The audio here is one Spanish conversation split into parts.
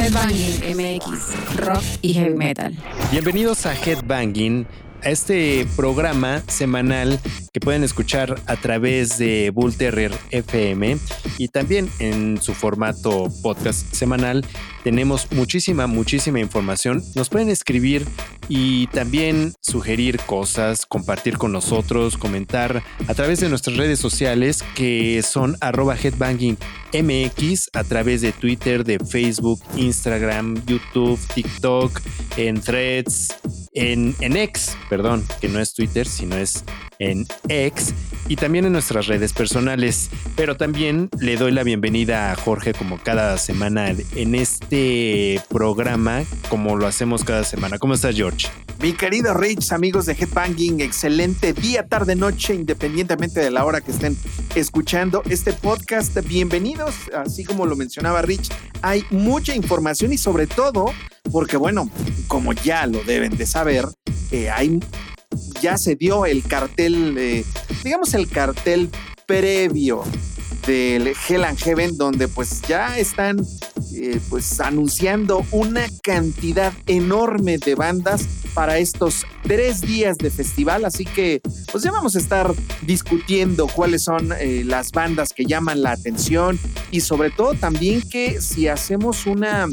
Headbanging MX, rock y heavy metal. Bienvenidos a Headbanging, a este programa semanal que pueden escuchar a través de Bull Terrier FM y también en su formato podcast semanal. Tenemos muchísima, muchísima información. Nos pueden escribir y también sugerir cosas, compartir con nosotros, comentar a través de nuestras redes sociales que son arroba headbanging MX a través de Twitter, de Facebook, Instagram, YouTube, TikTok, en threads, en, en X, perdón, que no es Twitter, sino es en X y también en nuestras redes personales. Pero también le doy la bienvenida a Jorge como cada semana en este programa, como lo hacemos cada semana. ¿Cómo estás, George? Mi querido Rich, amigos de Headbanging, excelente día, tarde, noche, independientemente de la hora que estén escuchando este podcast. Bienvenidos, así como lo mencionaba Rich, hay mucha información y sobre todo, porque bueno, como ya lo deben de saber, eh, hay, ya se dio el cartel, eh, digamos el cartel previo del Hell and Heaven, donde pues ya están eh, pues anunciando una cantidad enorme de bandas para estos tres días de festival. Así que pues ya vamos a estar discutiendo cuáles son eh, las bandas que llaman la atención y sobre todo también que si hacemos una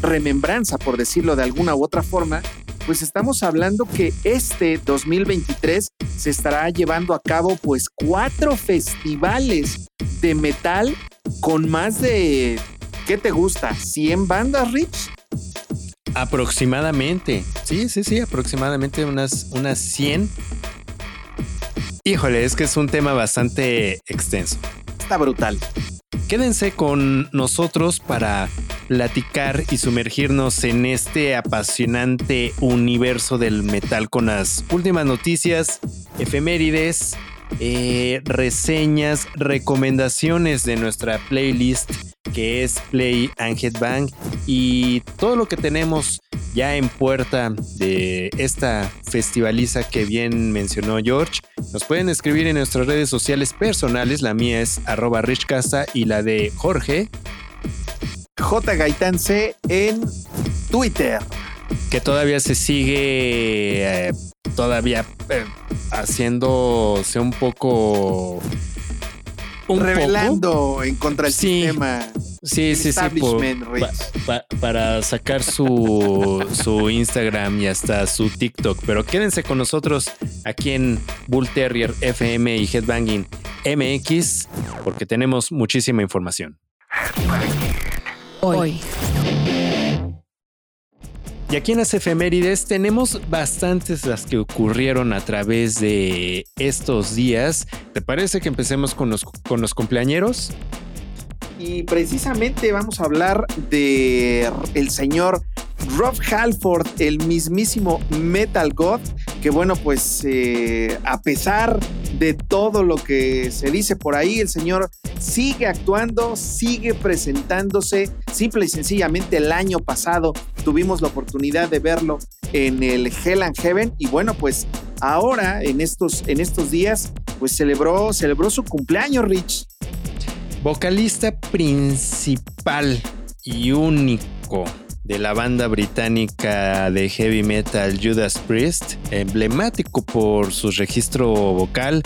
remembranza, por decirlo de alguna u otra forma, pues estamos hablando que este 2023 se estará llevando a cabo pues cuatro festivales de metal con más de, ¿qué te gusta? ¿100 bandas, Rich? Aproximadamente. Sí, sí, sí, aproximadamente unas, unas 100. Híjole, es que es un tema bastante extenso. Está brutal. Quédense con nosotros para platicar y sumergirnos en este apasionante universo del metal con las últimas noticias, efemérides, eh, reseñas, recomendaciones de nuestra playlist que es Play and Headbang y todo lo que tenemos ya en puerta de esta festivaliza que bien mencionó George. Nos pueden escribir en nuestras redes sociales personales. La mía es arroba richcasa y la de Jorge. J Gaitán C en Twitter. Que todavía se sigue eh, todavía eh, haciéndose un poco revelando en contra del sistema. Sí, sí, sí. para sacar su, su Instagram y hasta su TikTok. Pero quédense con nosotros aquí en Bull Terrier FM y Headbanging MX porque tenemos muchísima información. Hoy. Y aquí en las efemérides tenemos bastantes las que ocurrieron a través de estos días. ¿Te parece que empecemos con los, con los cumpleañeros? Y precisamente vamos a hablar de el señor Rob Halford, el mismísimo Metal God, que bueno, pues eh, a pesar de todo lo que se dice por ahí, el señor sigue actuando, sigue presentándose. Simple y sencillamente el año pasado tuvimos la oportunidad de verlo en el Hell and Heaven y bueno, pues ahora en estos, en estos días, pues celebró, celebró su cumpleaños, Rich. Vocalista principal y único de la banda británica de heavy metal Judas Priest, emblemático por su registro vocal,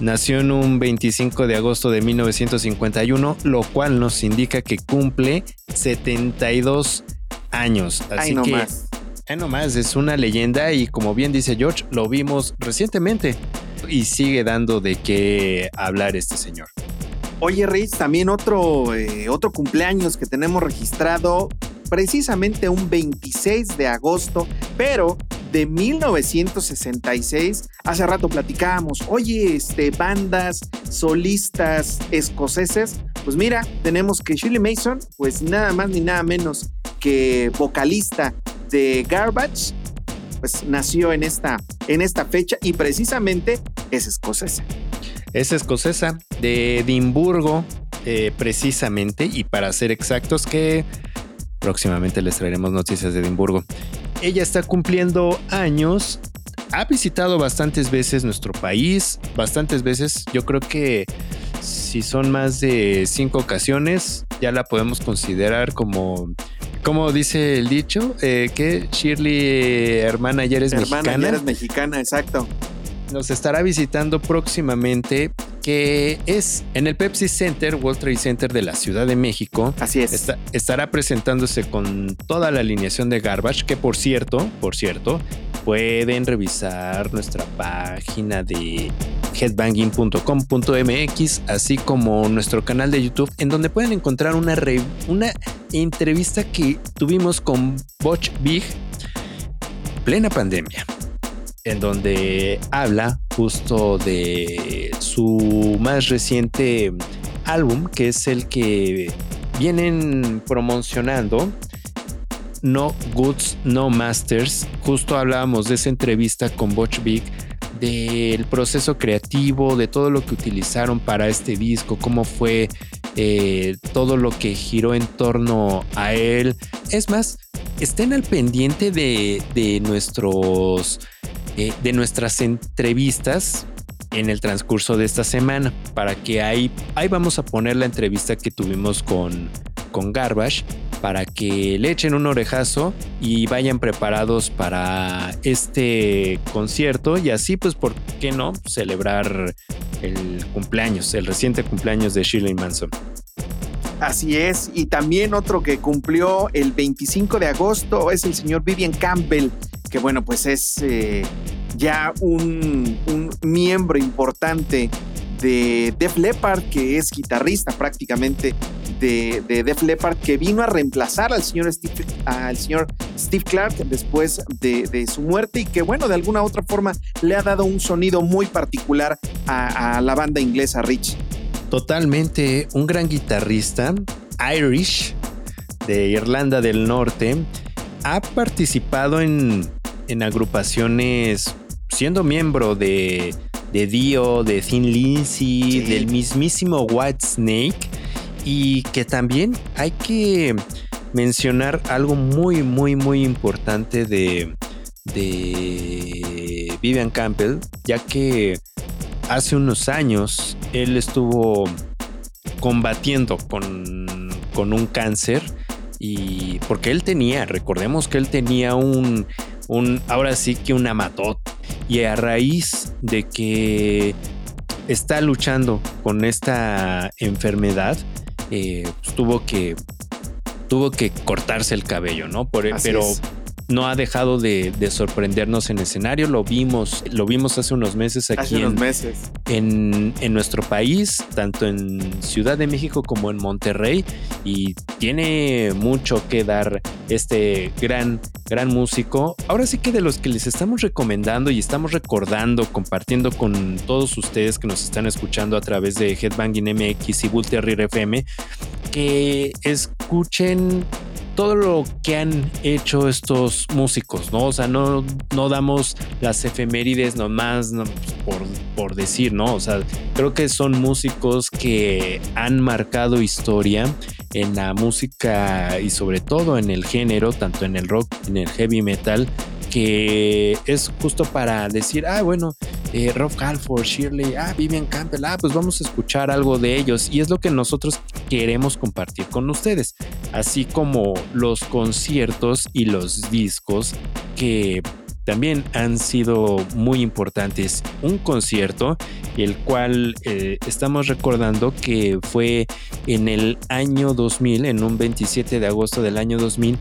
nació en un 25 de agosto de 1951, lo cual nos indica que cumple 72 años. Así no que, más. Ay, no más, es una leyenda y como bien dice George, lo vimos recientemente y sigue dando de qué hablar este señor. Oye, Rich, también otro, eh, otro cumpleaños que tenemos registrado precisamente un 26 de agosto, pero de 1966. Hace rato platicábamos, oye, este, bandas solistas escoceses. Pues mira, tenemos que Shirley Mason, pues nada más ni nada menos que vocalista de Garbage, pues nació en esta, en esta fecha y precisamente es escocesa. Es escocesa de Edimburgo, eh, precisamente, y para ser exactos, que próximamente les traeremos noticias de Edimburgo. Ella está cumpliendo años, ha visitado bastantes veces nuestro país, bastantes veces, yo creo que si son más de cinco ocasiones, ya la podemos considerar como como dice el dicho, eh, que Shirley, hermana, ya eres Hermana, mexicana. ya eres mexicana, exacto. Nos estará visitando próximamente, que es en el Pepsi Center, World Trade Center de la Ciudad de México. Así es. Está- estará presentándose con toda la alineación de Garbage, que por cierto, por cierto, pueden revisar nuestra página de headbanging.com.mx, así como nuestro canal de YouTube, en donde pueden encontrar una, re- una entrevista que tuvimos con Butch Big plena pandemia, en donde habla justo de su más reciente álbum, que es el que vienen promocionando. No Goods, No Masters. Justo hablábamos de esa entrevista con Butch Big, del proceso creativo, de todo lo que utilizaron para este disco, cómo fue eh, todo lo que giró en torno a él. Es más, estén al pendiente de, de nuestros eh, de nuestras entrevistas en el transcurso de esta semana para que ahí, ahí vamos a poner la entrevista que tuvimos con, con Garbage para que le echen un orejazo y vayan preparados para este concierto y así pues por qué no celebrar el cumpleaños, el reciente cumpleaños de Shirley Manson. Así es. Y también otro que cumplió el 25 de agosto es el señor Vivian Campbell, que bueno, pues es eh, ya un, un miembro importante de Def Leppard, que es guitarrista prácticamente de, de Def Leppard, que vino a reemplazar al señor Steve, señor Steve Clark después de, su muerte y que bueno, de alguna otra forma le ha dado un sonido muy particular a, a la banda inglesa Rich. Totalmente un gran guitarrista, Irish, de Irlanda del Norte. Ha participado en, en agrupaciones siendo miembro de, de Dio, de Thin Lizzy, Sí. del mismísimo White Snake. Y que también hay que mencionar algo muy, muy, muy importante de, de Vivian Campbell, ya que hace unos años él estuvo combatiendo con, con un cáncer y porque él tenía, recordemos que él tenía un, un ahora sí que un amatot y a raíz de que está luchando con esta enfermedad, eh, pues tuvo que tuvo que cortarse el cabello, ¿no? Por, Así pero es. No ha dejado de, de sorprendernos en escenario. Lo vimos, lo vimos hace unos meses aquí Hace en, unos meses. en, en nuestro país, tanto en Ciudad de México como en Monterrey, y tiene mucho que dar este gran, gran músico. Ahora sí que de los que les estamos recomendando y estamos recordando, compartiendo con todos ustedes que nos están escuchando a través de Headbanging MX y Bull Terrier FM, que escuchen todo lo que han hecho estos músicos, ¿no? O sea, no, no damos las efemérides nomás no, por, por decir, ¿no? O sea, creo que son músicos que han marcado historia en la música y sobre todo en el género, tanto en el rock, en el heavy metal, que es justo para decir, ah, bueno, eh, Rob Halford, Shirley, ah, Vivian Campbell, ah, pues vamos a escuchar algo de ellos. Y es lo que nosotros queremos compartir con ustedes, así como los conciertos y los discos que también han sido muy importantes. Un concierto, el cual eh, estamos recordando que fue en el año 2000, en un 27 de agosto del año 2000.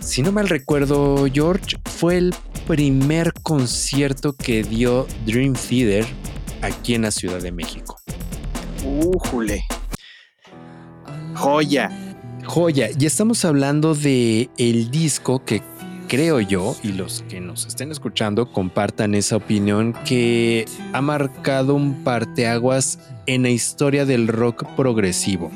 Si no mal recuerdo, George, fue el primer concierto que dio Dream Theater aquí en la Ciudad de México. Újule. Joya. Joya, y estamos hablando de el disco que creo yo, y los que nos estén escuchando compartan esa opinión, que ha marcado un parteaguas en la historia del rock progresivo.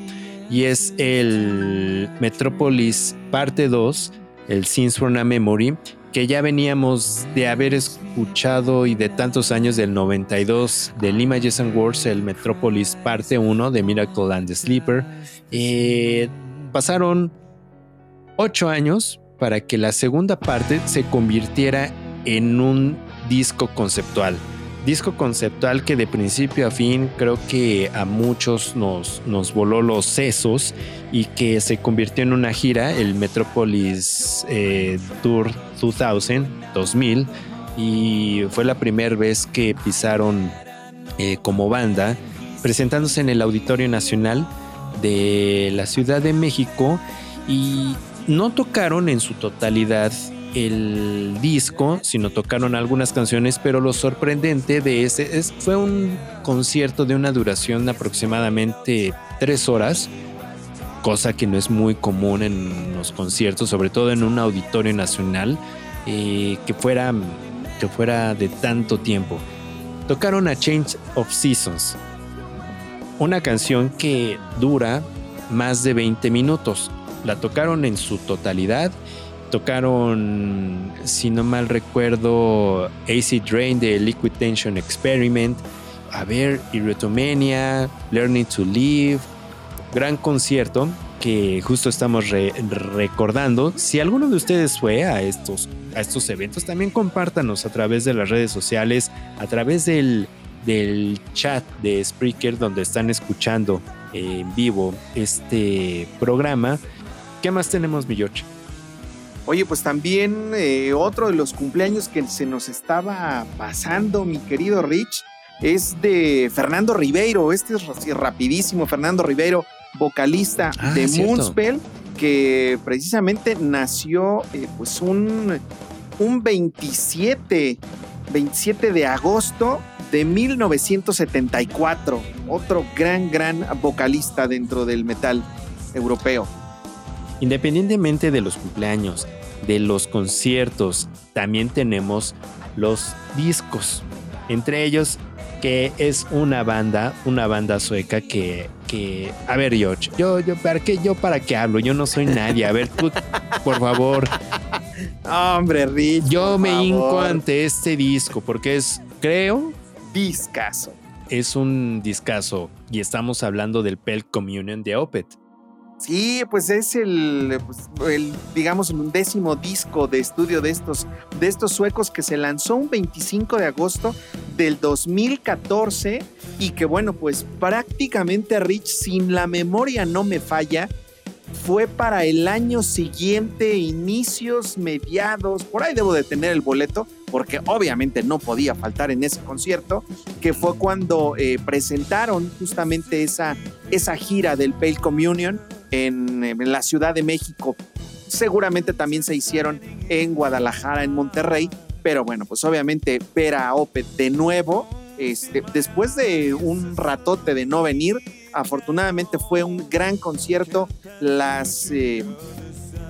Y es el Metropolis parte 2, el Scenes from a Memory, que ya veníamos de haber escuchado y de tantos años del 92 del Images and Words, el Metropolis parte 1 de Miracle and the Sleeper. Eh, pasaron ocho años para que la segunda parte se convirtiera en un disco conceptual. disco conceptual que de principio a fin creo que a muchos nos, voló los sesos y que se convirtió en una gira, el Metropolis eh, Tour 2000, 2000, y fue la primera vez que pisaron eh, como banda, presentándose en el Auditorio Nacional de la Ciudad de México y no tocaron en su totalidad el disco, sino tocaron algunas canciones, pero lo sorprendente de ese es, fue un concierto de una duración aproximadamente tres horas, cosa que no es muy común en los conciertos, sobre todo en un auditorio nacional, eh, que, fuera, que fuera de tanto tiempo. Tocaron a Change of Seasons, una canción que dura más de 20 minutos. La tocaron en su totalidad Tocaron, si no mal recuerdo, AC Drain de Liquid Tension Experiment. A ver, Irretomania, Learning to Live. Gran concierto que justo estamos recordando. Si alguno de ustedes fue a estos, a estos eventos, también compártanos a través de las redes sociales, a través del, del chat de Spreaker donde están escuchando en vivo este programa. ¿Qué más tenemos, mi George? Oye, pues también eh, otro de los cumpleaños que se nos estaba pasando, mi querido Rich, es de Fernando Ribeiro. Este es rapidísimo, Fernando Ribeiro, vocalista ah, de Moonspell, que precisamente nació eh, pues un, un 27, 27 de agosto de 1974. Otro gran, gran vocalista dentro del metal europeo. Independientemente de los cumpleaños, de los conciertos, también tenemos los discos. Entre ellos, que es una banda, una banda sueca que, que a ver, George, yo, yo, ¿para qué, yo para qué hablo? Yo no soy nadie. A ver, tú, por favor. Hombre, Rich. Yo me hinco ante este disco porque es, creo, discazo. Es un discazo y estamos hablando del Pell Communion de Opet. Sí, pues es el, pues, el, digamos, el undécimo disco de estudio de estos, de estos suecos que se lanzó un 25 de agosto del 2014 y que bueno, pues prácticamente Rich, sin la memoria no me falla, fue para el año siguiente, inicios, mediados, por ahí debo de tener el boleto, porque obviamente no podía faltar en ese concierto, que fue cuando eh, presentaron justamente esa, esa gira del Pale Communion en, la Ciudad de México. Seguramente también se hicieron en Guadalajara, en Monterrey, pero bueno, pues obviamente ver a Opet de nuevo, este, después de un ratote de no venir, afortunadamente fue un gran concierto. Las, eh,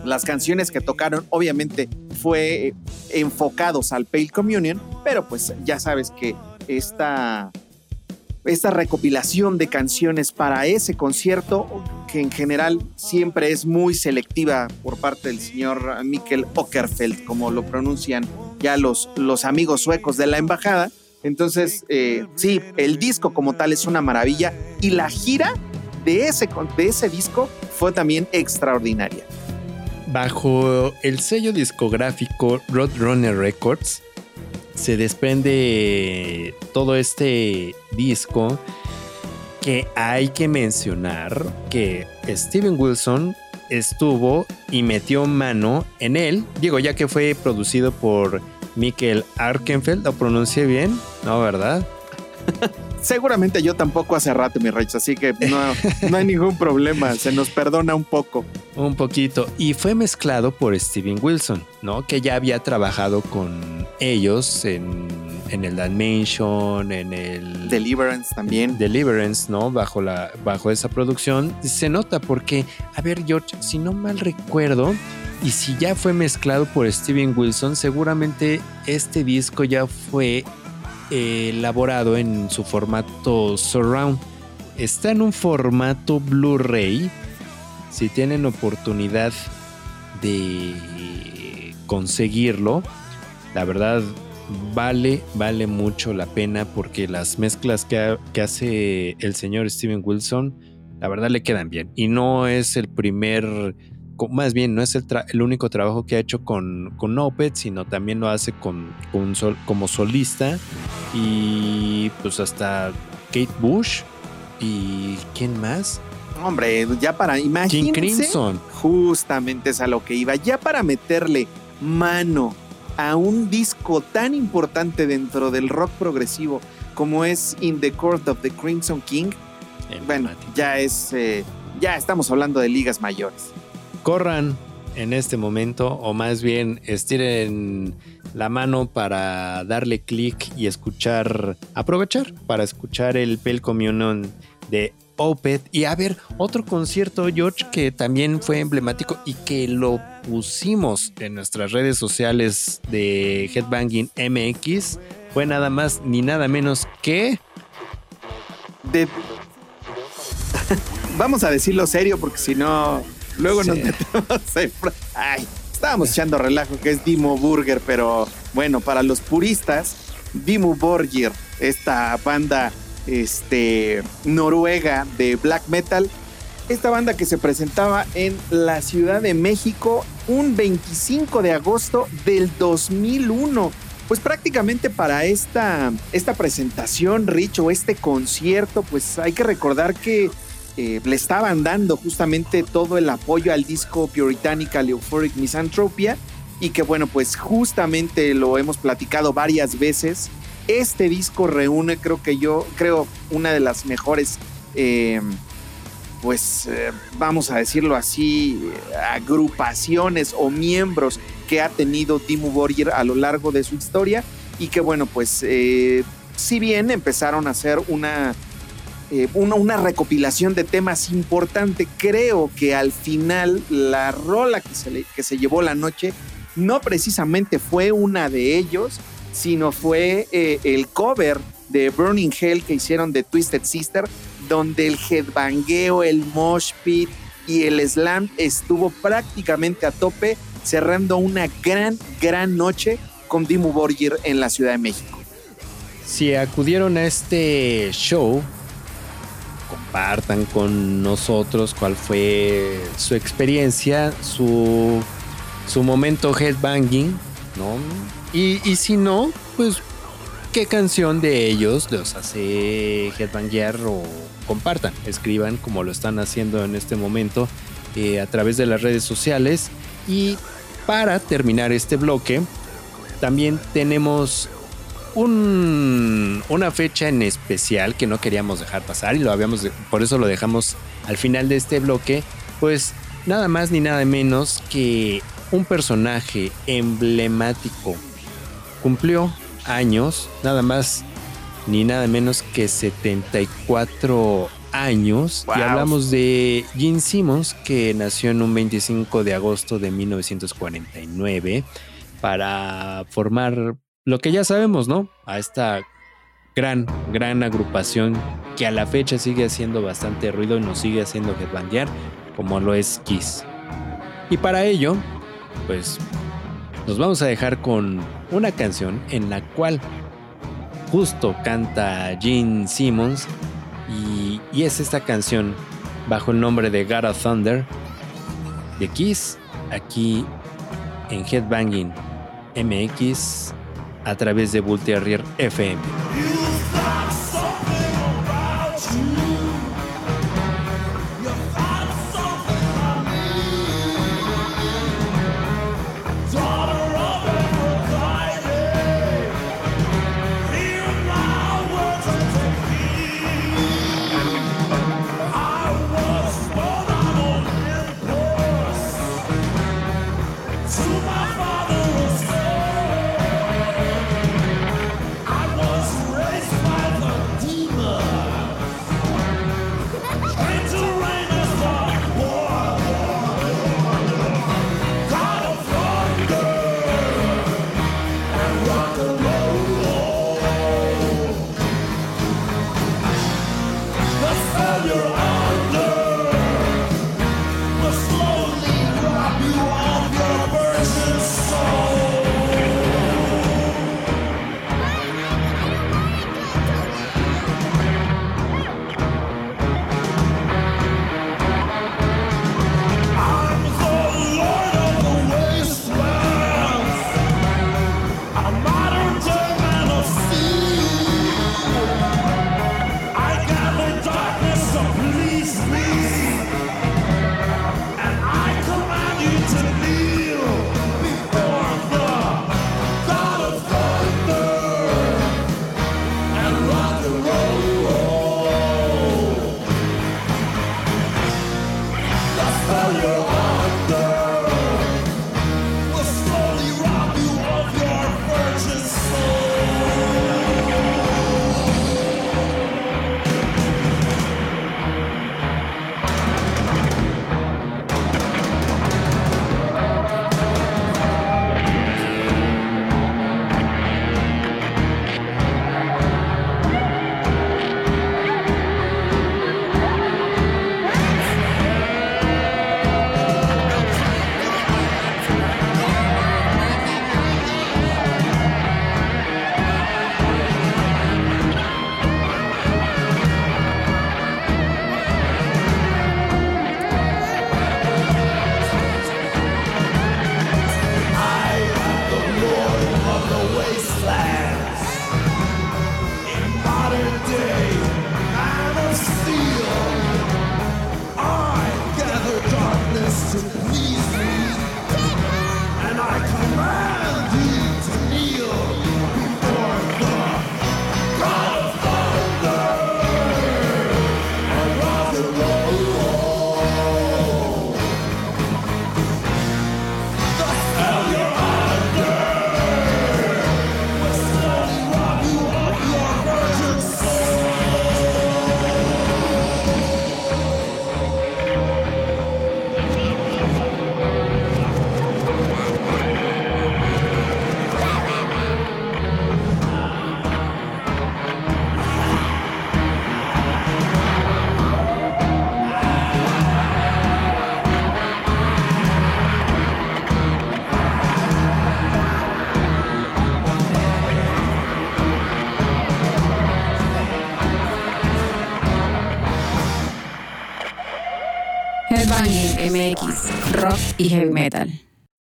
las canciones que tocaron, obviamente, fue eh, enfocados al Pale Communion, pero pues ya sabes que esta esta recopilación de canciones para ese concierto, que en general siempre es muy selectiva por parte del señor Mikkel Ockerfeld, como lo pronuncian ya los, los amigos suecos de la embajada. Entonces, eh, sí, el disco como tal es una maravilla y la gira de ese, de ese disco fue también extraordinaria. Bajo el sello discográfico Roadrunner Records, se desprende todo este disco que hay que mencionar que Steven Wilson estuvo y metió mano en él. Digo, ya que fue producido por Mikkel Arkenfeld, ¿lo pronuncié bien? ¿No, verdad? Seguramente yo tampoco hace rato, mi Rich, así que no, no hay ningún problema, se nos perdona un poco. Un poquito. Y fue mezclado por Steven Wilson, ¿no? Que ya había trabajado con ellos en, en el Dimension, en el... Deliverance también. Deliverance, ¿no? Bajo, la, bajo esa producción. Se nota porque, a ver, George, si no mal recuerdo, y si ya fue mezclado por Steven Wilson, seguramente este disco ya fue elaborado en su formato surround. Está en un formato Blu-ray. Si tienen oportunidad de conseguirlo, la verdad vale, vale mucho la pena porque las mezclas que, que hace el señor Steven Wilson, la verdad le quedan bien. Y no es el primer más bien no es el, el, único trabajo que ha hecho con, con Opeth, sino también lo hace con, con sol, como solista y pues hasta Kate Bush y quién más. Hombre, ya para imagínense. Crimson. Justamente es a lo que iba. Ya para meterle mano a un disco tan importante dentro del rock progresivo como es In the Court of the Crimson King, bueno, ya es, eh, ya estamos hablando de ligas mayores. Corran en este momento, o más bien estiren la mano para darle clic y escuchar, aprovechar para escuchar el Pel Communion de Opeth. Y a ver, otro concierto, George, que también fue emblemático y que lo pusimos en nuestras redes sociales de Headbanging MX, fue nada más ni nada menos que... De Vamos a decirlo serio porque si no, luego nos metemos Ay, estábamos echando relajo que es Dimo Burger, pero bueno, para los puristas, Dimo Burger, esta banda este, noruega de black metal, esta banda que se presentaba en la Ciudad de México un 25 de agosto del 2001. Pues prácticamente para esta, esta presentación, Rich, o este concierto, pues hay que recordar que eh, le estaban dando justamente todo el apoyo al disco Puritanical Euphoric Misanthropia y que bueno, pues justamente lo hemos platicado varias veces. Este disco reúne, creo que yo, creo, una de las mejores, eh, pues eh, vamos a decirlo así, agrupaciones o miembros que ha tenido Dimmu Borgir a lo largo de su historia y que bueno, pues si bien empezaron a hacer una eh, una, recopilación de temas importante. Creo que al final la rola que se, que se llevó la noche no precisamente fue una de ellos, sino fue eh, el cover de Burning Hell que hicieron de Twisted Sister, donde el headbangueo, el mosh pit y el slam estuvo prácticamente a tope, cerrando una gran, gran noche con Dimmu Borgir en la Ciudad de México. Si acudieron a este show, compartan con nosotros cuál fue su experiencia, su, su momento headbanging, ¿no? Y, y si no, pues qué canción de ellos los hace headbanguear o compartan, escriban como lo están haciendo en este momento eh, a través de las redes sociales. Y para terminar este bloque, también tenemos una fecha en especial que no queríamos dejar pasar y lo habíamos, por eso lo dejamos al final de este bloque, pues nada más ni nada menos que un personaje emblemático cumplió años, nada más ni nada menos que 74 años. Y hablamos de Gene Simmons, que nació en un 25 de agosto de 1949 para formar lo que ya sabemos, ¿no? A esta gran, gran agrupación que a la fecha sigue haciendo bastante ruido y nos sigue haciendo headbandear, como lo es Kiss. Y para ello, pues nos vamos a dejar con una canción en la cual justo canta Gene Simmons y, es esta canción bajo el nombre de God Thunder de Kiss aquí en Headbanging MX a través de Bull Terrier FM. MX, rock y heavy metal.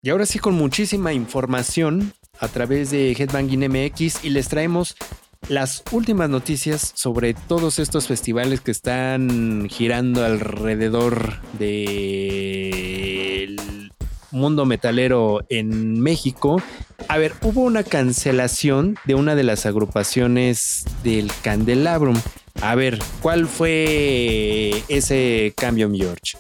Y ahora sí con muchísima información a través de Headbanging MX y les traemos las últimas noticias sobre todos estos festivales que están girando alrededor del mundo metalero en México. A ver, hubo una cancelación de una de las agrupaciones del Candelabrum. A ver, ¿cuál fue ese cambio, George?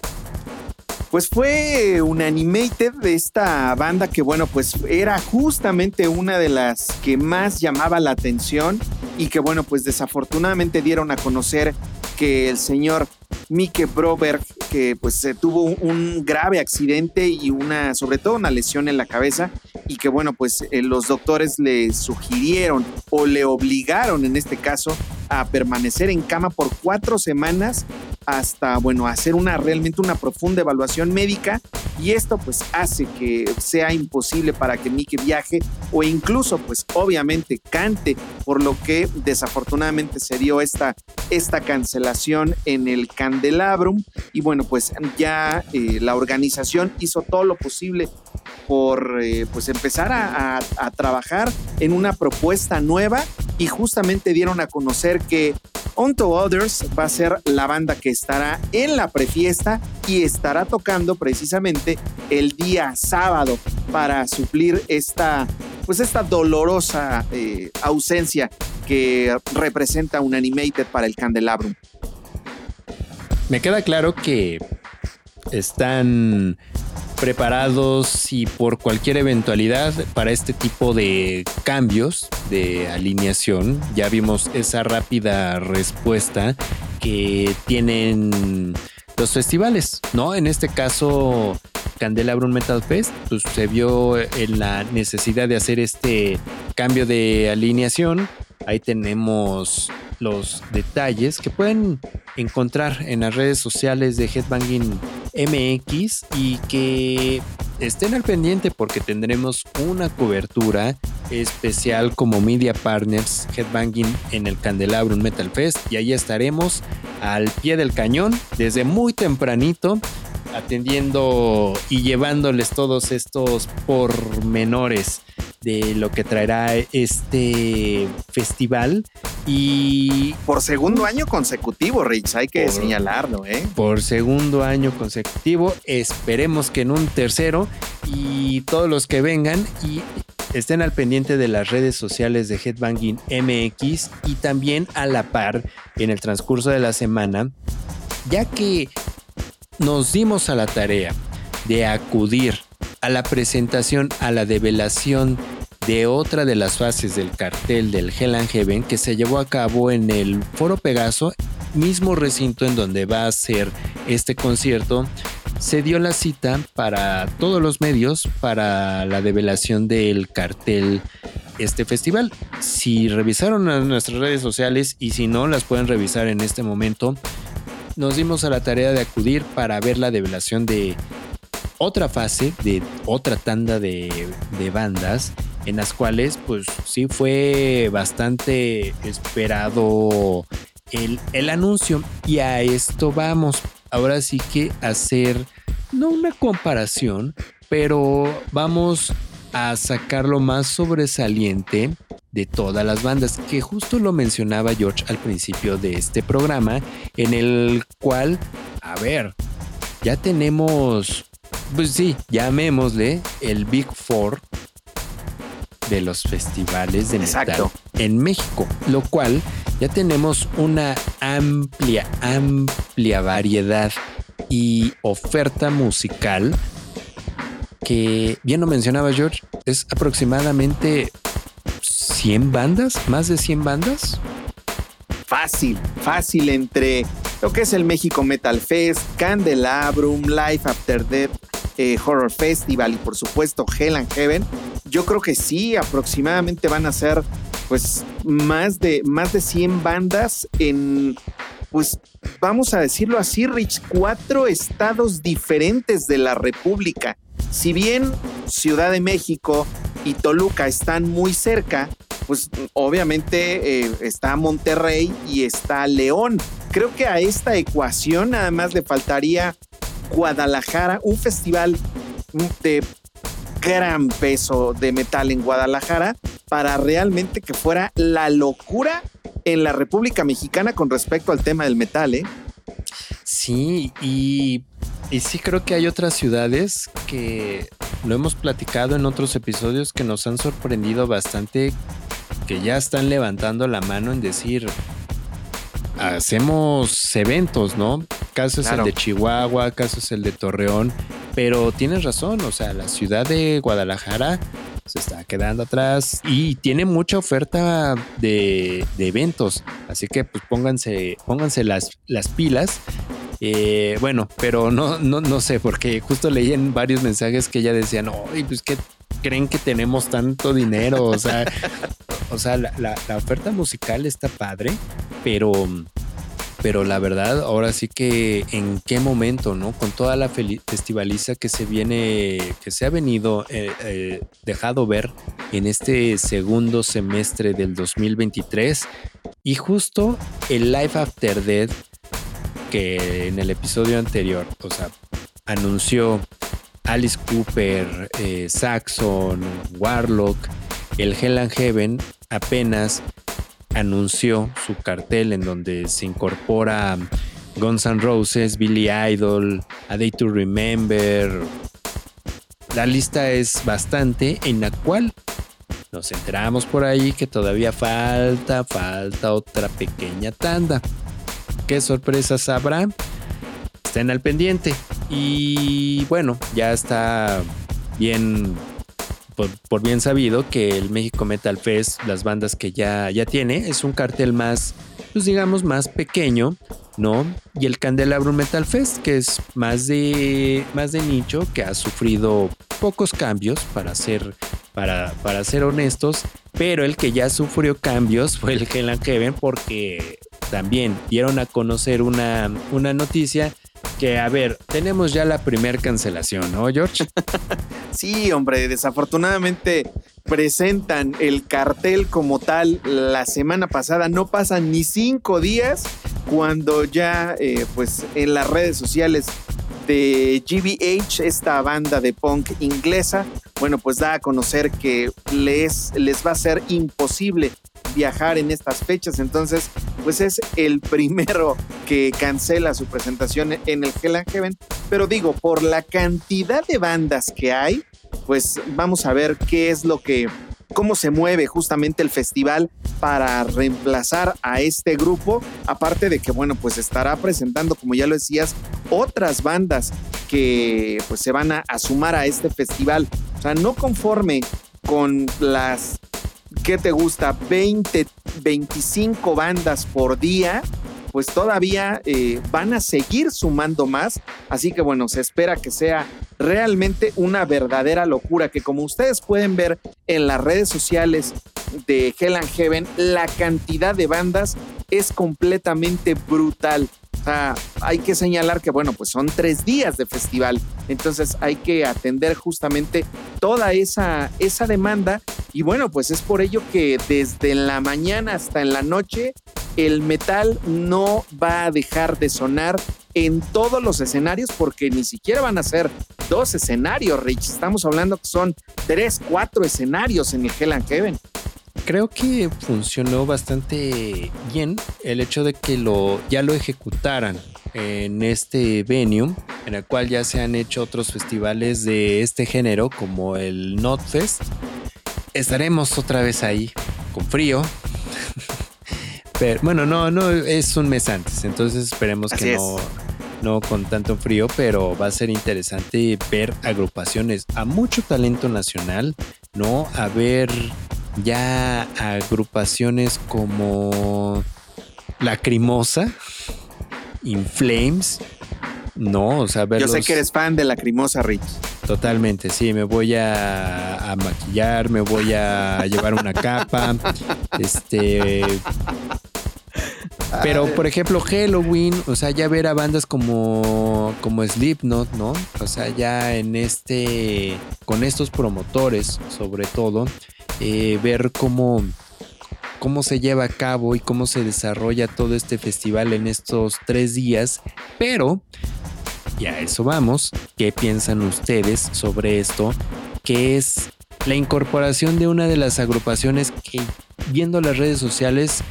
Pues fue un animated de esta banda que, bueno, pues era justamente una de las que más llamaba la atención y que, bueno, pues desafortunadamente dieron a conocer que el señor Mike Broberg, que pues tuvo un grave accidente y una, sobre todo una lesión en la cabeza y que bueno, pues eh, los doctores le sugirieron o le obligaron en este caso a permanecer en cama por cuatro semanas hasta, bueno, hacer una realmente una profunda evaluación médica. Y esto pues hace que sea imposible para que Mike viaje o incluso pues obviamente cante, por lo que desafortunadamente se dio esta, esta cancelación en el Candelabrum. Y bueno pues ya eh, la organización hizo todo lo posible por eh, pues empezar a, trabajar en una propuesta nueva y justamente dieron a conocer que Onto Others va a ser la banda que estará en la prefiesta y estará tocando precisamente el día sábado para suplir esta pues esta dolorosa eh, ausencia que representa un animated para el Candelabrum. Me queda claro que están preparados y por cualquier eventualidad para este tipo de cambios de alineación. Ya vimos esa rápida respuesta que tienen los festivales, ¿no? En este caso, Candelabrum Metal Fest, pues se vio en la necesidad de hacer este cambio de alineación. Ahí tenemos los detalles que pueden encontrar en las redes sociales de Headbanging MX y que estén al pendiente porque tendremos una cobertura especial como Media Partners Headbanging en el Candelabrum Metal Fest. Y ahí estaremos al pie del cañón desde muy tempranito atendiendo y llevándoles todos estos pormenores de lo que traerá este festival y por segundo año consecutivo, Rich, hay que señalarlo, ¿eh? Por segundo año consecutivo, esperemos que en un tercero y todos los que vengan y estén al pendiente de las redes sociales de Headbanging MX y también a la par en el transcurso de la semana, ya que nos dimos a la tarea de acudir a la presentación, a la develación de otra de las fases del cartel del Hell and Heaven que se llevó a cabo en el Foro Pegaso, mismo recinto en donde va a ser este concierto. Se dio la cita para todos los medios para la develación del cartel este festival. Si revisaron nuestras redes sociales y si no, las pueden revisar en este momento. Nos dimos a la tarea de acudir para ver la develación de otra fase, de otra tanda de, bandas en las cuales pues sí fue bastante esperado el, el, anuncio y a esto vamos. Ahora sí que hacer no una comparación pero vamos a sacar lo más sobresaliente de todas las bandas que justo lo mencionaba George al principio de este programa en el cual a ver ya tenemos pues sí llamémosle el Big Four de los festivales de metal en México, lo cual ya tenemos una amplia, amplia variedad y oferta musical que, bien lo mencionaba George, es aproximadamente 100 bandas, más de 100 bandas. Fácil, fácil entre lo que es el México Metal Fest, Candelabrum, Life After Death, eh, Horror Festival y por supuesto Hell and Heaven, yo creo que sí, aproximadamente van a ser pues más de, más de 100 bandas en, pues vamos a decirlo así, Rich, cuatro estados diferentes de la República. Si bien Ciudad de México y Toluca están muy cerca, pues obviamente eh, está Monterrey y está León. Creo que a esta ecuación nada más le faltaría Guadalajara, un festival de gran peso de metal en Guadalajara para realmente que fuera la locura en la República Mexicana con respecto al tema del metal, ¿eh? Sí, y, y sí creo que hay otras ciudades que lo hemos platicado en otros episodios que nos han sorprendido bastante, que ya están levantando la mano en decir, hacemos eventos, ¿no? Caso es el de Chihuahua, caso es el de Torreón, pero tienes razón, o sea, la ciudad de Guadalajara se está quedando atrás y tiene mucha oferta de, eventos, así que pues pónganse, pónganse las, las pilas. Eh, bueno, pero no, no, no sé, porque justo leí en varios mensajes que ella decía, no, y pues que creen que tenemos tanto dinero, o sea, o sea, la, la oferta musical está padre, pero pero la verdad, ahora sí que en qué momento, ¿no? Con toda la festivaliza que se viene, que se ha venido eh, eh, dejado ver en este segundo semestre del 2023 y justo el Life After Death que en el episodio anterior, o sea, anunció Alice Cooper, eh, Saxon, Warlock, el Hell and Heaven apenas anunció su cartel en donde se incorpora Guns N' Roses, Billy Idol, A Day to Remember. La lista es bastante en la cual nos enteramos por ahí que todavía falta, falta otra pequeña tanda. ¿Qué sorpresas habrá? Estén al pendiente. Y bueno, ya está bien por, bien sabido que el México Metal Fest, las bandas que ya, ya tiene, es un cartel más, pues digamos, más pequeño, ¿no? Y el Candelabro Metal Fest, que es más de, más de nicho, que ha sufrido pocos cambios, para ser, para, ser honestos, pero el que ya sufrió cambios fue el Hell and Heaven, porque también dieron a conocer una, una noticia que, a ver, tenemos ya la primer cancelación, ¿no, George? sí, hombre, desafortunadamente presentan el cartel como tal la semana pasada. No pasan ni cinco días cuando ya, eh, pues, en las redes sociales de GBH, esta banda de punk inglesa, bueno, pues da a conocer que les, les va a ser imposible viajar en estas fechas. Entonces, pues es el primero que cancela su presentación en el Hell Heaven. Pero digo, por la cantidad de bandas que hay, pues vamos a ver qué es lo que cómo se mueve justamente el festival para reemplazar a este grupo, aparte de que, bueno, pues estará presentando, como ya lo decías, otras bandas que pues se van a, a sumar a este festival. O sea, no conforme con las ¿qué te gusta? 20, 25 bandas por día, pues todavía eh, van a seguir sumando más. Así que bueno, se espera que sea realmente una verdadera locura, que como ustedes pueden ver en las redes sociales de Hell and Heaven, la cantidad de bandas es completamente brutal. Sea, hay que señalar que, bueno, pues son tres días de festival. Entonces hay que atender justamente toda esa, esa demanda. Y bueno, pues es por ello que desde la mañana hasta en la noche el metal no va a dejar de sonar en todos los escenarios porque ni siquiera van a ser dos escenarios, Rich. Estamos hablando que son tres, cuatro escenarios en el Hell and Heaven. Creo que funcionó bastante bien el hecho de que lo, ya lo ejecutaran en este venue, en el cual ya se han hecho otros festivales de este género, como el Notfest. Estaremos otra vez ahí, con frío. Pero bueno, no, no, es un mes antes, entonces esperemos que no, no con tanto frío, pero va a ser interesante ver agrupaciones a mucho talento nacional, ¿no? A ver ya agrupaciones como Lacrimosa, Inflames, no, o sea, Yo sé que eres fan de Lacrimosa, Rich. Totalmente, sí, me voy a, a maquillar, me voy a llevar una capa, este... Pero, por ejemplo, Halloween, o sea, ya ver a bandas como, como Slipknot, ¿no? O sea, ya en este, con estos promotores, sobre todo, eh, ver cómo, cómo se lleva a cabo y cómo se desarrolla todo este festival en estos tres días, pero y a eso vamos. ¿Qué piensan ustedes sobre esto? Que es la incorporación de una de las agrupaciones que viendo las redes sociales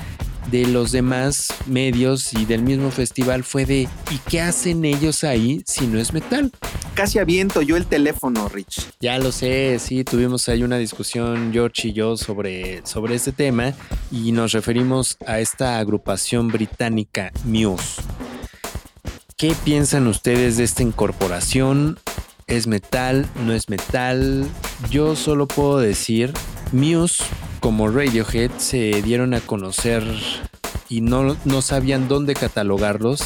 de los demás medios y del mismo festival fue de ¿y qué hacen ellos ahí si no es metal? Casi aviento yo el teléfono, Rich. Ya lo sé, sí, tuvimos ahí una discusión George y yo sobre, sobre este tema y nos referimos a esta agrupación británica Muse. ¿Qué piensan ustedes de esta incorporación? ¿Es metal? ¿No es metal? Yo solo puedo decir, Muse como Radiohead se dieron a conocer y no, no sabían dónde catalogarlos,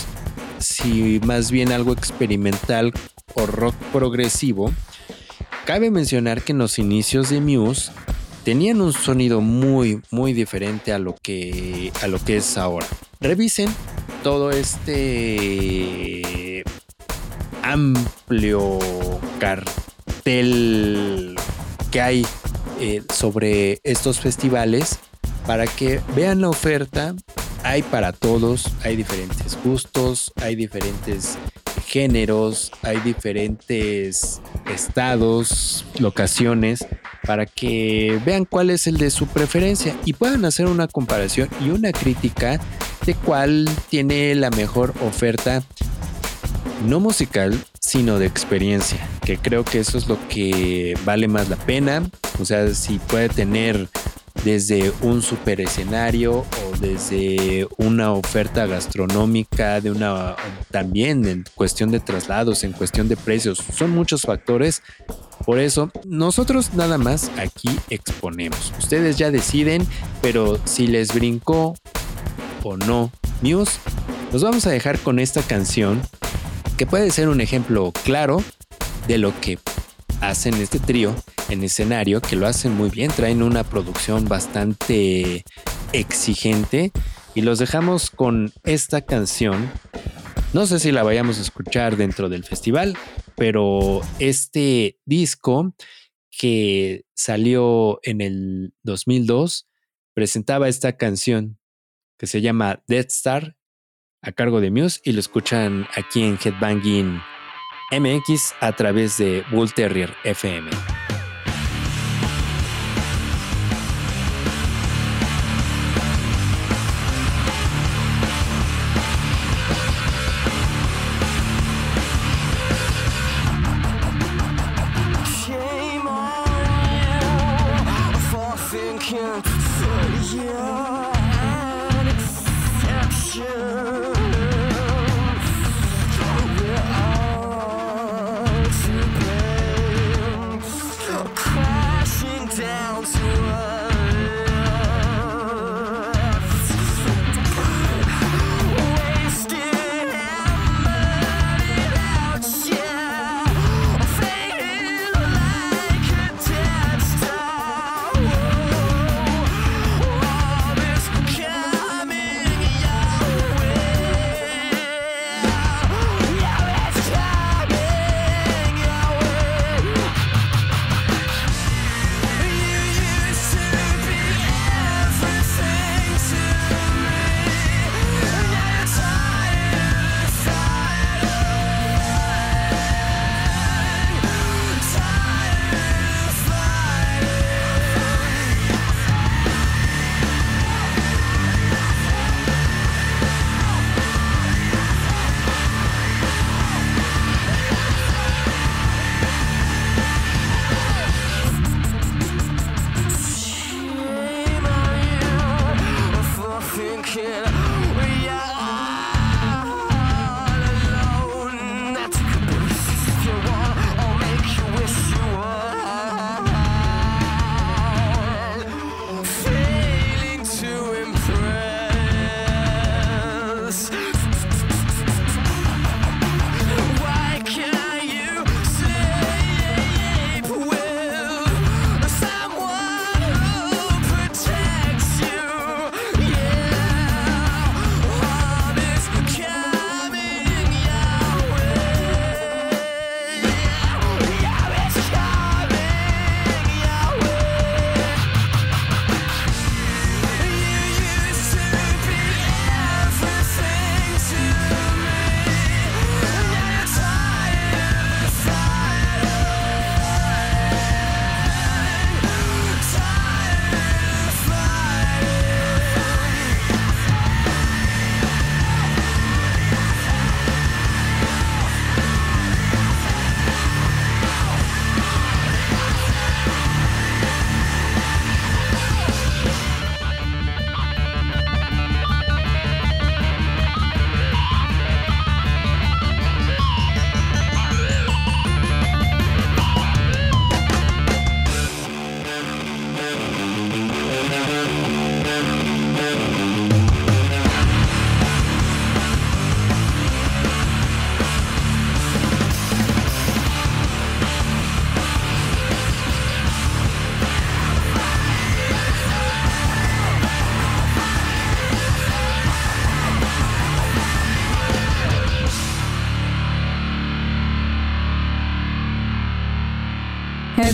si más bien algo experimental o rock progresivo. Cabe mencionar que en los inicios de Muse tenían un sonido muy muy diferente a lo que a lo que es ahora. Revisen todo este amplio cartel que hay eh, sobre estos festivales para que vean la oferta. Hay para todos, hay diferentes gustos, hay diferentes géneros, hay diferentes estados, locaciones, para que vean cuál es el de su preferencia y puedan hacer una comparación y una crítica de cuál tiene la mejor oferta, no musical, sino de experiencia, que creo que eso es lo que vale más la pena. O sea, si puede tener desde un super escenario o desde una oferta gastronómica, de una también en cuestión de traslados, en cuestión de precios, son muchos factores. Por eso, nosotros nada más aquí exponemos. Ustedes ya deciden, pero si les brincó o no Muse, nos vamos a dejar con esta canción que puede ser un ejemplo claro de lo que hacen este trío en escenario, que lo hacen muy bien, traen una producción bastante exigente y los dejamos con esta canción. No sé si la vayamos a escuchar dentro del festival, pero este disco que salió en el 2002 presentaba esta canción que se llama Dead Star a cargo de Muse y lo escuchan aquí en Headbanging MX a través de Bull Terrier FM.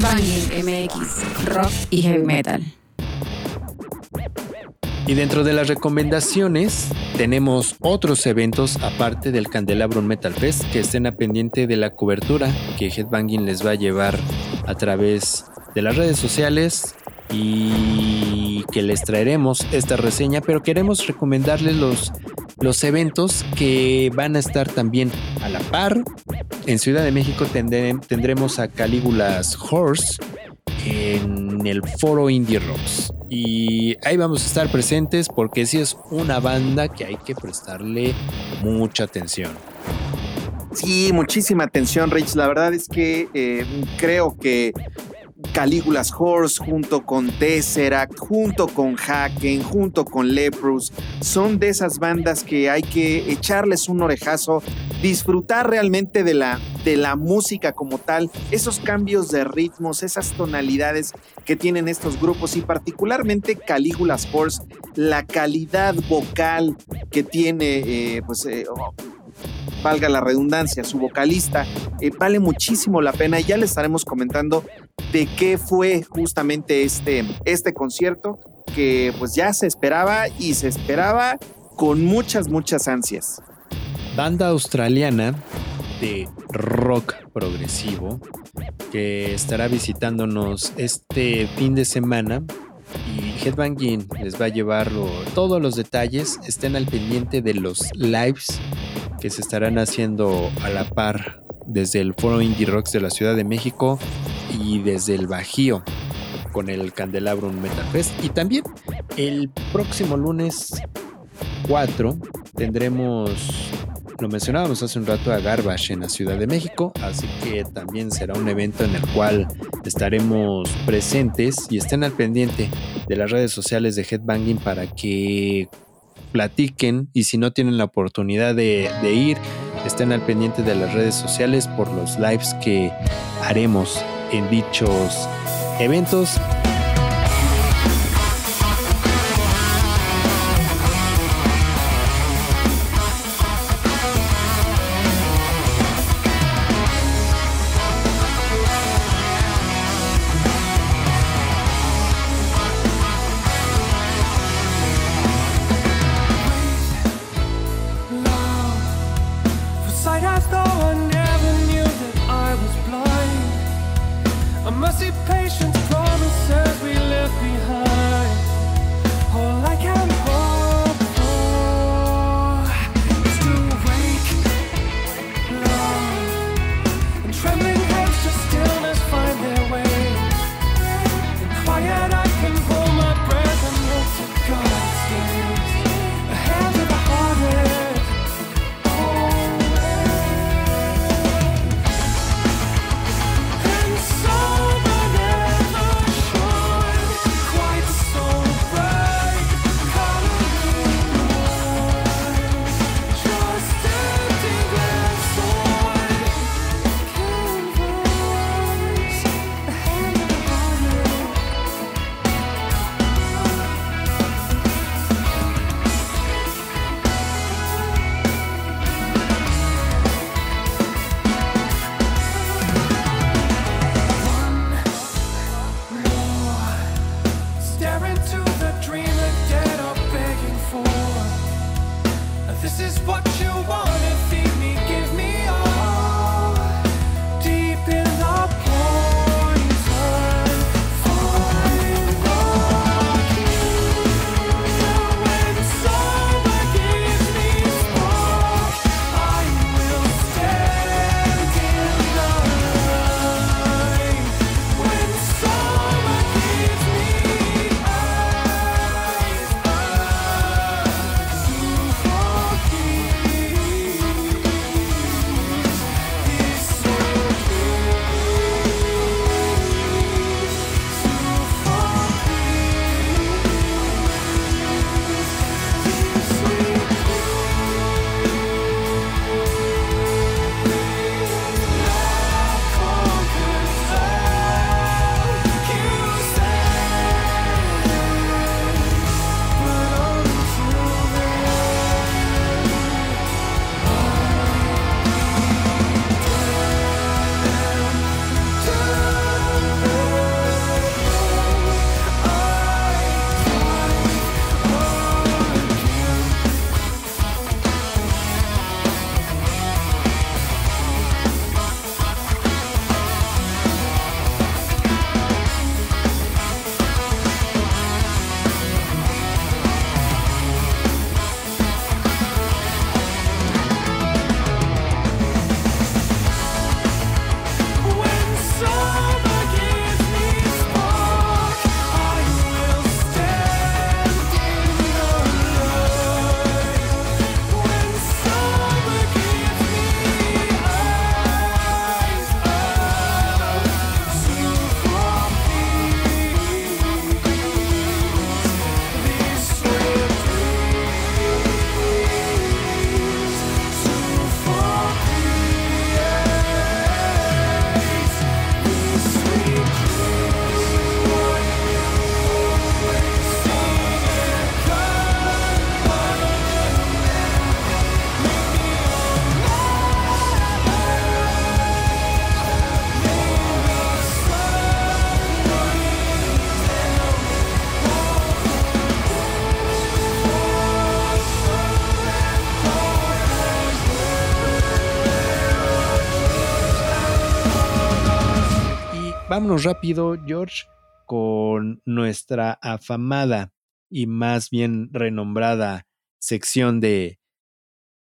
Headbanging MX, rock y heavy metal. Y dentro de las recomendaciones tenemos otros eventos aparte del Candelabro Metal Fest que estén a pendiente de la cobertura que Headbanging les va a llevar a través de las redes sociales y que les traeremos esta reseña, pero queremos recomendarles los, los eventos que van a estar también a la par. En Ciudad de México tendremos a Calígulas Horse en el foro Indie Rocks. Y ahí vamos a estar presentes porque sí es una banda que hay que prestarle mucha atención. Sí, muchísima atención, Rich. La verdad es que eh, creo que Calígulas Horse, junto con Tesseract, junto con Haken, junto con Leprous, son de esas bandas que hay que echarles un orejazo, disfrutar realmente de la, de la música como tal, esos cambios de ritmos, esas tonalidades que tienen estos grupos y particularmente Calígulas Horse, la calidad vocal que tiene, eh, pues, eh, valga la redundancia, su vocalista, eh, vale muchísimo la pena y ya le estaremos comentando de qué fue justamente este, este concierto que pues ya se esperaba y se esperaba con muchas, muchas ansias. Banda australiana de rock progresivo que estará visitándonos este fin de semana y Headbanging les va a llevar todos los detalles. Estén al pendiente de los lives que se estarán haciendo a la par desde el Foro Indie Rocks de la Ciudad de México y desde el Bajío con el Candelabrum Metal Fest. Y también el próximo lunes 4 tendremos, lo mencionábamos hace un rato, a Garbage en la Ciudad de México, así que también será un evento en el cual estaremos presentes y estén al pendiente de las redes sociales de Headbanging para que platiquen y si no tienen la oportunidad de, de ir, estén al pendiente de las redes sociales por los lives que haremos en dichos eventos vámonos rápido, George, con nuestra afamada y más bien renombrada sección de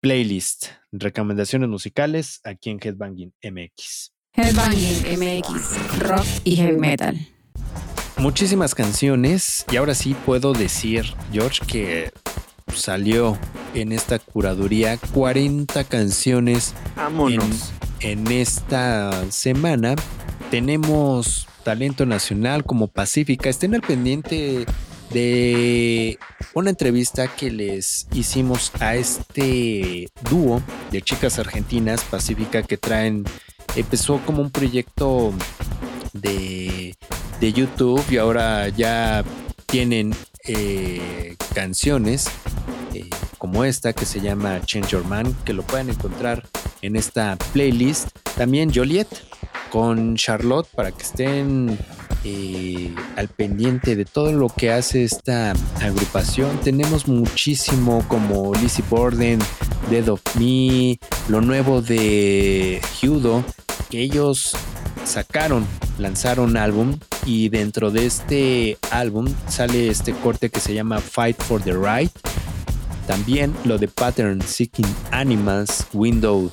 playlist, recomendaciones musicales aquí en Headbanging MX. Headbanging MX, rock y heavy metal. Muchísimas canciones y ahora sí puedo decir, George, que salió en esta curaduría 40 canciones Vámonos. En, en esta semana. Tenemos talento nacional como Pacífica. Estén al pendiente de una entrevista que les hicimos a este dúo de chicas argentinas Pacífica que traen, empezó como un proyecto de, de YouTube y ahora ya tienen eh, canciones eh, como esta que se llama Change Your Man, que lo pueden encontrar en esta playlist. También Joliet con Charlotte para que estén eh, al pendiente de todo lo que hace esta agrupación. Tenemos muchísimo como Lizzie Borden, Dead of Me, lo nuevo de Judo, que ellos sacaron, lanzaron álbum y dentro de este álbum sale este corte que se llama Fight for the Right. También lo de Pattern Seeking Animals, Window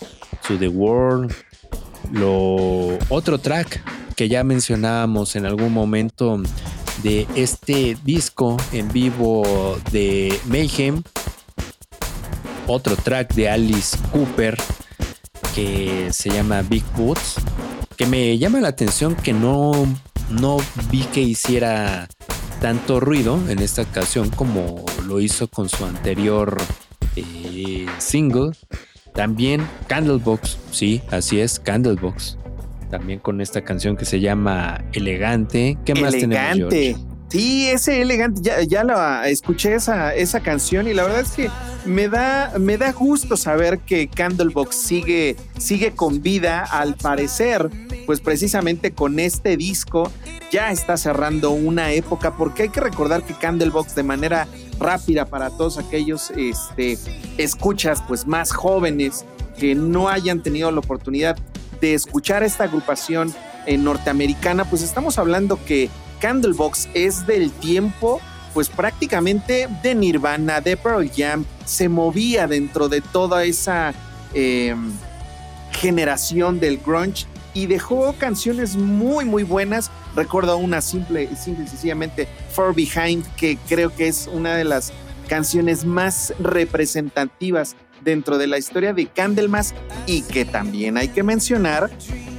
to the World. Lo otro track que ya mencionábamos en algún momento de este disco en vivo de Mayhem. Otro track de Alice Cooper que se llama Big Boots. Que me llama la atención que no, no vi que hiciera tanto ruido en esta ocasión como lo hizo con su anterior eh, single. También Candlebox, sí, así es, Candlebox. También con esta canción que se llama Elegante. ¿Qué más elegante. tenemos? George? Sí, ese elegante, ya, ya la escuché esa, esa canción y la verdad es que me da, me da gusto saber que Candlebox sigue, sigue con vida. Al parecer, pues precisamente con este disco ya está cerrando una época, porque hay que recordar que Candlebox de manera rápida para todos aquellos este, escuchas pues más jóvenes que no hayan tenido la oportunidad de escuchar esta agrupación norteamericana, pues estamos hablando que Candlebox es del tiempo pues prácticamente de Nirvana, de Pearl Jam, se movía dentro de toda esa eh, generación del grunge y dejó canciones muy muy buenas. Recuerdo una simple, simple y sencillamente Far Behind, que creo que es una de las canciones más representativas dentro de la historia de Candlemas y que también hay que mencionar,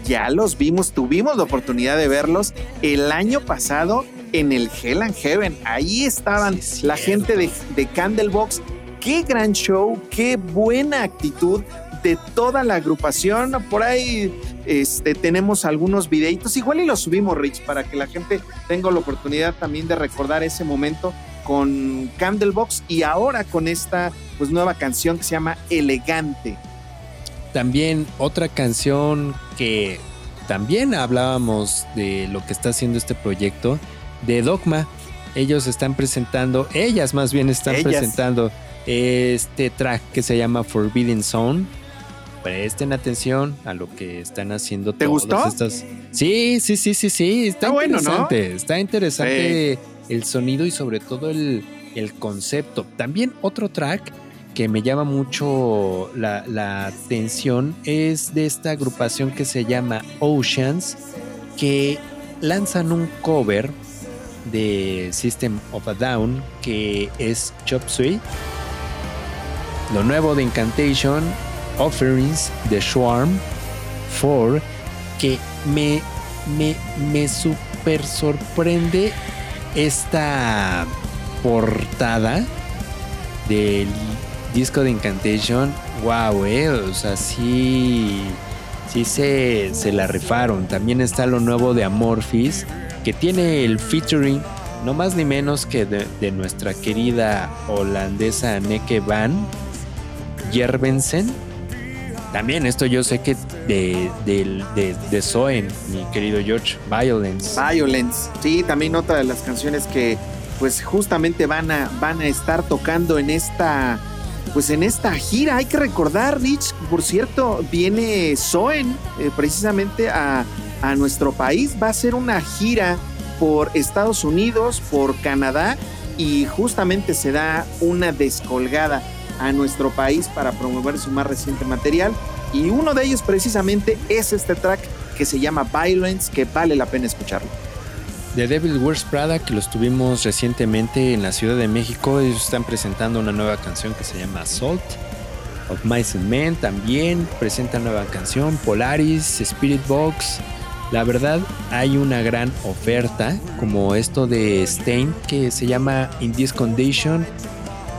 ya los vimos, tuvimos la oportunidad de verlos el año pasado en el Hell and Heaven. Ahí estaban Sí, la gente de, de Candlebox. Qué gran show, qué buena actitud de toda la agrupación. Por ahí este, tenemos algunos videitos, igual y los subimos, Rich, para que la gente tenga la oportunidad también de recordar ese momento con Candlebox y ahora con esta pues nueva canción que se llama Elegante. También otra canción que también hablábamos de lo que está haciendo este proyecto de Dogma. Ellos están presentando, ellas más bien están Ellas. presentando este track que se llama Forbidden Zone. Presten atención a lo que están haciendo ¿Te todas gustó? estas. Sí, sí, sí, sí, sí. Está, Está bueno, ¿no? interesante. Está interesante el sonido y sobre todo el, el concepto. También otro track que me llama mucho la, la atención es de esta agrupación que se llama Oceans, que lanzan un cover de System of a Down que es Chop Suey. Lo nuevo de Incantation, Offerings de Swarm 4, que me, me, me super sorprende esta portada del disco de Incantation. Wow, eh, o sea, sí, sí se, se la rifaron. También está lo nuevo de Amorphis, que tiene el featuring, no más ni menos que de, de nuestra querida holandesa Neke Van Jervensen. También esto yo sé que de, de, de, Zoen, mi querido George, Violence. Violence. Sí, también otra de las canciones que pues justamente van a, van a estar tocando en esta pues en esta gira. Hay que recordar, Rich, por cierto, viene Soen eh, precisamente a, a nuestro país. Va a ser una gira por Estados Unidos, por Canadá y justamente se da una descolgada a nuestro país para promover su más reciente material. Y uno de ellos precisamente es este track que se llama Violence, que vale la pena escucharlo. The Devil Wears Prada, que los tuvimos recientemente en la Ciudad de México, ellos están presentando una nueva canción que se llama Salt. Of Mice and Men también presenta nueva canción, Polaris, Spirit Box. La verdad, hay una gran oferta, como esto de Stain, que se llama In This Condition.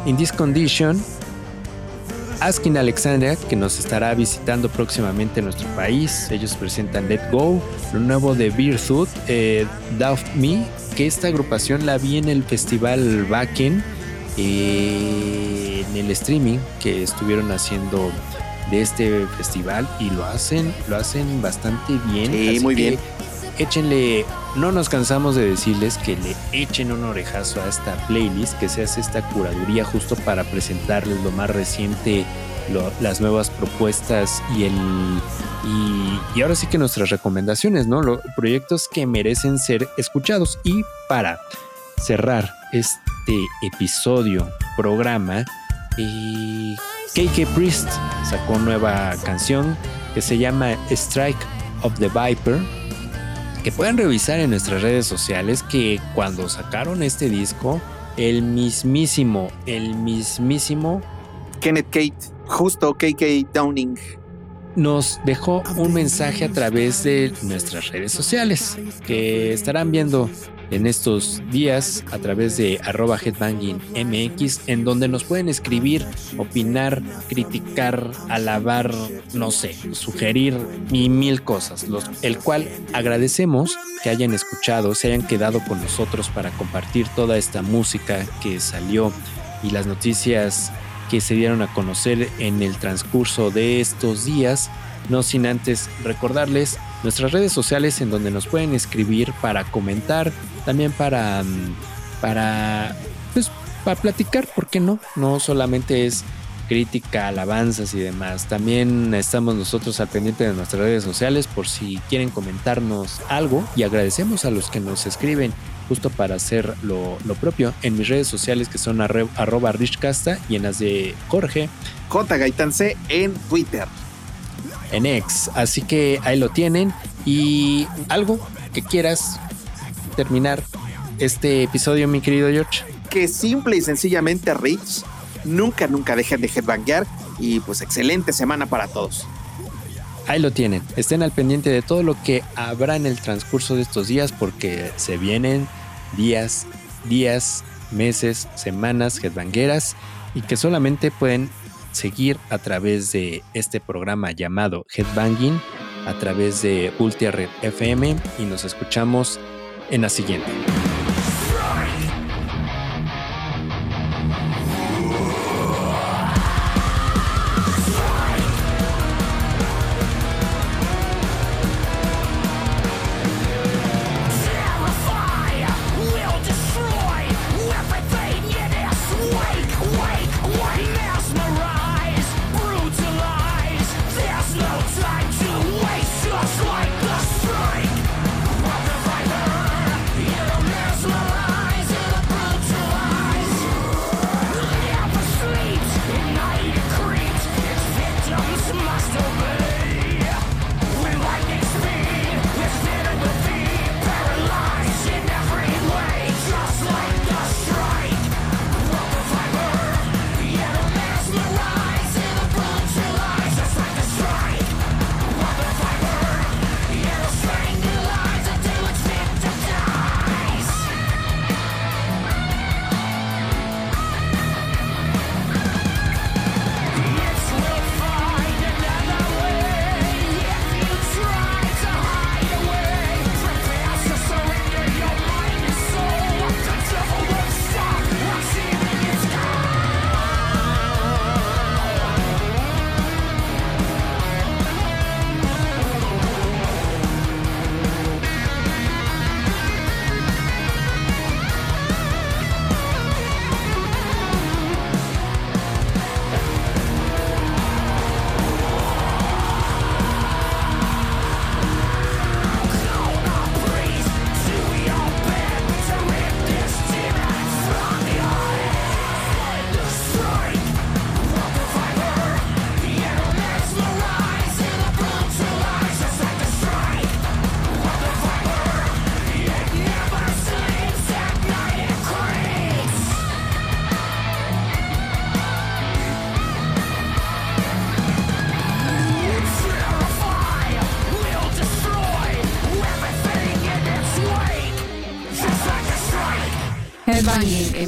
In This Condition Askin Alexandria, que nos estará visitando próximamente en nuestro país. Ellos presentan Let Go, lo nuevo de Virtud, eh, Doubt Me, que esta agrupación la vi en el festival Backen, eh, en el streaming que estuvieron haciendo de este festival y lo hacen, lo hacen bastante bien. Sí, muy bien. Échenle, no nos cansamos de decirles que le echen un orejazo a esta playlist, que se hace esta curaduría justo para presentarles lo más reciente, las nuevas propuestas y el y, ahora sí que nuestras recomendaciones, ¿no? Los proyectos que merecen ser escuchados. Y para cerrar este episodio, programa, y KK Priest sacó nueva canción que se llama Strike of the Viper que pueden revisar en nuestras redes sociales que cuando sacaron este disco, el mismísimo, el mismísimo Kenneth Kate, justo KK Downing, nos dejó un mensaje a través de nuestras redes sociales que estarán viendo en estos días a través de arroba headbangingmx en donde nos pueden escribir, opinar, criticar, alabar, no sé, sugerir y mil cosas, el cual agradecemos que hayan escuchado, se hayan quedado con nosotros para compartir toda esta música que salió y las noticias que se dieron a conocer en el transcurso de estos días, no sin antes recordarles nuestras redes sociales en donde nos pueden escribir para comentar, también para mm, para pues para platicar, ¿por qué no? No solamente es crítica, alabanzas y demás. También estamos nosotros al pendiente de nuestras redes sociales por si quieren comentarnos algo y agradecemos a los que nos escriben justo para hacer lo, propio en mis redes sociales que son arroba richcasta y en las de Jorge. J C en Twitter. En X. Así que ahí lo tienen. Y algo que quieras terminar este episodio, mi querido George. Que simple y sencillamente, Rich, nunca, nunca dejen de headbanguear y pues excelente semana para todos. Ahí lo tienen. Estén al pendiente de todo lo que habrá en el transcurso de estos días porque se vienen días, días, meses, semanas headbangueras y que solamente pueden seguir a través de este programa llamado Headbanging, a través de Ultra Red FM y nos escuchamos en la siguiente.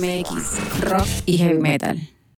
MX, rock y heavy metal.